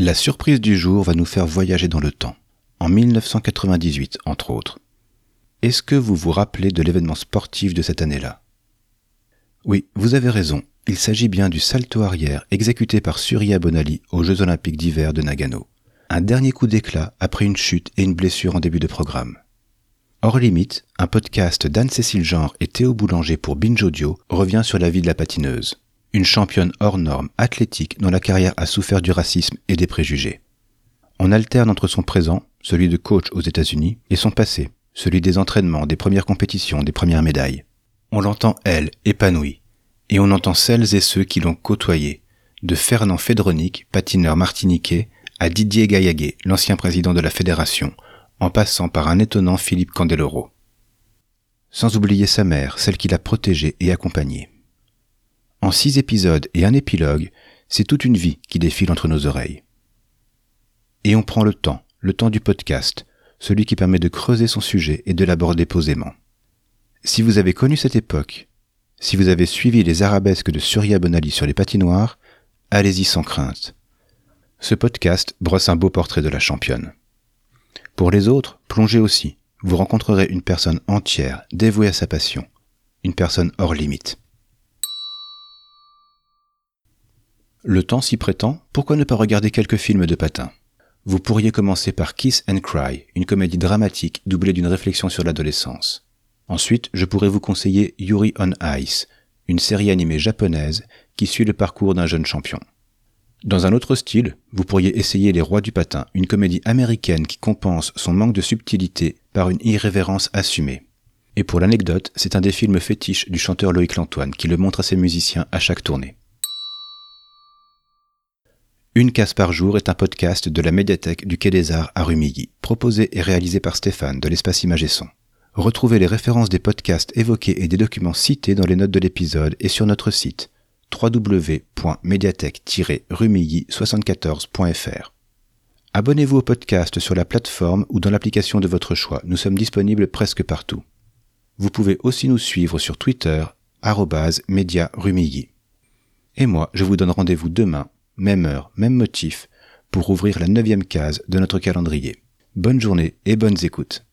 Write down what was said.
La surprise du jour va nous faire voyager dans le temps, en 1998 entre autres. Est-ce que vous vous rappelez de l'événement sportif de cette année-là? Oui, vous avez raison, il s'agit bien du salto arrière exécuté par Surya Bonali aux Jeux olympiques d'hiver de Nagano. Un dernier coup d'éclat après une chute et une blessure en début de programme. Hors limite, un podcast d'Anne-Cécile Genre et Théo Boulanger pour Binge Audio revient sur la vie de la patineuse. Une championne hors norme, athlétique, dont la carrière a souffert du racisme et des préjugés. On alterne entre son présent, celui de coach aux États-Unis, et son passé, celui des entraînements, des premières compétitions, des premières médailles. On l'entend, elle, épanouie, et on entend celles et ceux qui l'ont côtoyée, de Fernand Fédronic, patineur martiniquais, à Didier Gaillaguet, l'ancien président de la fédération, en passant par un étonnant Philippe Candeloro. Sans oublier sa mère, celle qui l'a protégé et accompagné. En six épisodes et un épilogue, c'est toute une vie qui défile entre nos oreilles. Et on prend le temps, le temps du podcast, celui qui permet de creuser son sujet et de l'aborder posément. Si vous avez connu cette époque, si vous avez suivi les arabesques de Surya Bonali sur les patinoires, allez-y sans crainte. Ce podcast brosse un beau portrait de la championne. Pour les autres, plongez aussi. Vous rencontrerez une personne entière, dévouée à sa passion, une personne hors limite. Le temps s'y prétend, pourquoi ne pas regarder quelques films de patins vous pourriez commencer par Kiss and Cry, une comédie dramatique doublée d'une réflexion sur l'adolescence. Ensuite, je pourrais vous conseiller Yuri on Ice, une série animée japonaise qui suit le parcours d'un jeune champion. Dans un autre style, vous pourriez essayer Les Rois du Patin, une comédie américaine qui compense son manque de subtilité par une irrévérence assumée. Et pour l'anecdote, c'est un des films fétiches du chanteur Loïc Lantoine qui le montre à ses musiciens à chaque tournée. Une case par jour est un podcast de la médiathèque du Quai des Arts à Rumilly, proposé et réalisé par Stéphane de l'espace Image et Son. Retrouvez les références des podcasts évoqués et des documents cités dans les notes de l'épisode et sur notre site www.médiathèque-rumilly74.fr. Abonnez-vous au podcast sur la plateforme ou dans l'application de votre choix. Nous sommes disponibles presque partout. Vous pouvez aussi nous suivre sur Twitter, média Et moi, je vous donne rendez-vous demain même heure, même motif, pour ouvrir la neuvième case de notre calendrier. Bonne journée et bonnes écoutes.